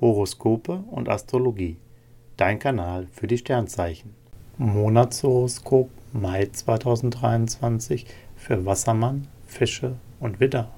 Horoskope und Astrologie. Dein Kanal für die Sternzeichen. Monatshoroskop Mai 2023 für Wassermann, Fische und Widder.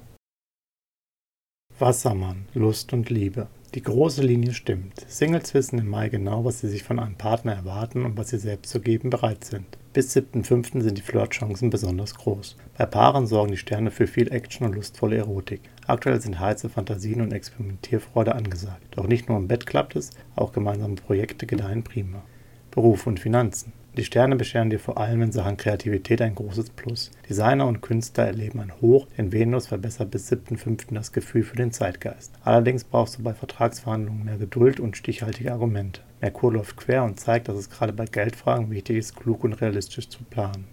Wassermann, Lust und Liebe. Die große Linie stimmt. Singles wissen im Mai genau, was sie sich von einem Partner erwarten und was sie selbst zu geben bereit sind. Bis 7.5. sind die Flirtchancen besonders groß. Bei Paaren sorgen die Sterne für viel Action und lustvolle Erotik. Aktuell sind heiße Fantasien und Experimentierfreude angesagt. Doch nicht nur im Bett klappt es, auch gemeinsame Projekte gedeihen prima. Beruf und Finanzen. Die Sterne bescheren dir vor allem in Sachen Kreativität ein großes Plus. Designer und Künstler erleben ein Hoch, denn Venus verbessert bis 7.5. das Gefühl für den Zeitgeist. Allerdings brauchst du bei Vertragsverhandlungen mehr Geduld und stichhaltige Argumente. Merkur läuft quer und zeigt, dass es gerade bei Geldfragen wichtig ist, klug und realistisch zu planen.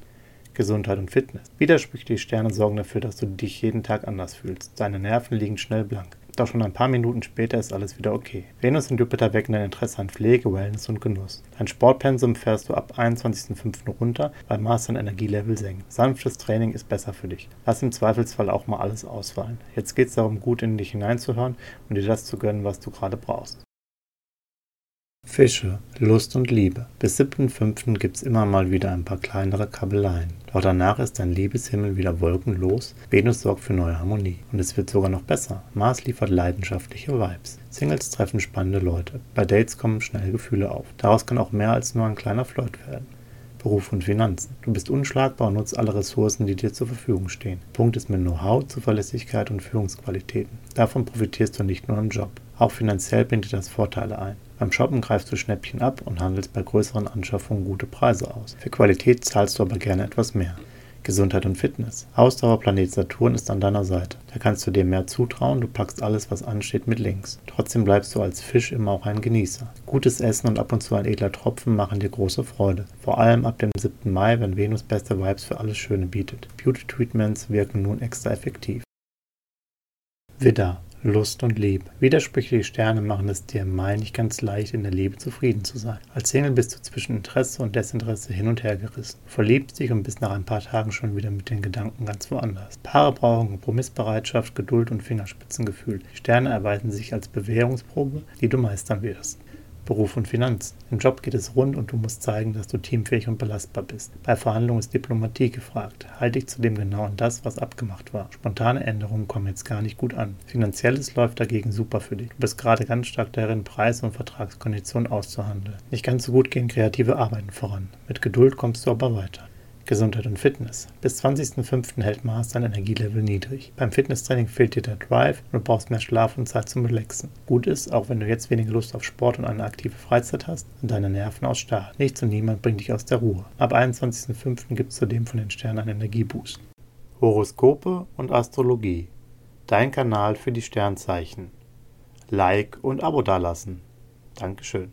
Gesundheit und Fitness. Widersprüchliche Sterne sorgen dafür, dass du dich jeden Tag anders fühlst. Deine Nerven liegen schnell blank. Doch schon ein paar Minuten später ist alles wieder okay. Venus und Jupiter wecken dein Interesse an Pflege, Wellness und Genuss. Dein Sportpensum fährst du ab 21.05. runter, weil Mars dein Energielevel senkt. Sanftes Training ist besser für dich. Lass im Zweifelsfall auch mal alles ausfallen. Jetzt geht es darum, gut in dich hineinzuhören und dir das zu gönnen, was du gerade brauchst. Fische, Lust und Liebe. Bis 7.5. gibt's immer mal wieder ein paar kleinere Kabeleien. Doch danach ist dein Liebeshimmel wieder wolkenlos, Venus sorgt für neue Harmonie. Und es wird sogar noch besser. Mars liefert leidenschaftliche Vibes. Singles treffen spannende Leute. Bei Dates kommen schnell Gefühle auf. Daraus kann auch mehr als nur ein kleiner Flirt werden. Beruf und Finanzen. Du bist unschlagbar und nutzt alle Ressourcen, die dir zur Verfügung stehen. Punkt ist mit Know-how, Zuverlässigkeit und Führungsqualitäten. Davon profitierst du nicht nur im Job. Auch finanziell bringt dir das Vorteile ein. Beim Shoppen greifst du Schnäppchen ab und handelst bei größeren Anschaffungen gute Preise aus. Für Qualität zahlst du aber gerne etwas mehr. Gesundheit und Fitness. Ausdauerplanet Saturn ist an deiner Seite. Da kannst du dir mehr zutrauen, du packst alles, was ansteht, mit links. Trotzdem bleibst du als Fisch immer auch ein Genießer. Gutes Essen und ab und zu ein edler Tropfen machen dir große Freude. Vor allem ab dem 7. Mai, wenn Venus beste Vibes für alles Schöne bietet. Beauty Treatments wirken nun extra effektiv. Widder. Lust und Liebe. Widersprüchliche Sterne machen es dir Mai nicht ganz leicht, in der Liebe zufrieden zu sein. Als Single bist du zwischen Interesse und Desinteresse hin und her gerissen. Verliebst dich und bist nach ein paar Tagen schon wieder mit den Gedanken ganz woanders. Paare brauchen Kompromissbereitschaft, Geduld und Fingerspitzengefühl. Sterne erweisen sich als Bewährungsprobe, die du meistern wirst. Beruf und Finanzen. Im Job geht es rund und du musst zeigen, dass du teamfähig und belastbar bist. Bei Verhandlungen ist Diplomatie gefragt. Halte dich zudem genau an das, was abgemacht war. Spontane Änderungen kommen jetzt gar nicht gut an. Finanzielles läuft dagegen super für dich. Du bist gerade ganz stark darin, Preise und Vertragskonditionen auszuhandeln. Nicht ganz so gut gehen kreative Arbeiten voran. Mit Geduld kommst du aber weiter. Gesundheit und Fitness. Bis 20.05. hält Mars dein Energielevel niedrig. Beim Fitnesstraining fehlt dir der Drive und du brauchst mehr Schlaf und Zeit zum Relaxen. Gut ist, auch wenn du jetzt weniger Lust auf Sport und eine aktive Freizeit hast, sind deine Nerven aus Stahl. Nichts und niemand bringt dich aus der Ruhe. Ab 21.05. gibt es zudem von den Sternen einen Energieboost. Horoskope und Astrologie. Dein Kanal für die Sternzeichen. Like und Abo dalassen. Dankeschön.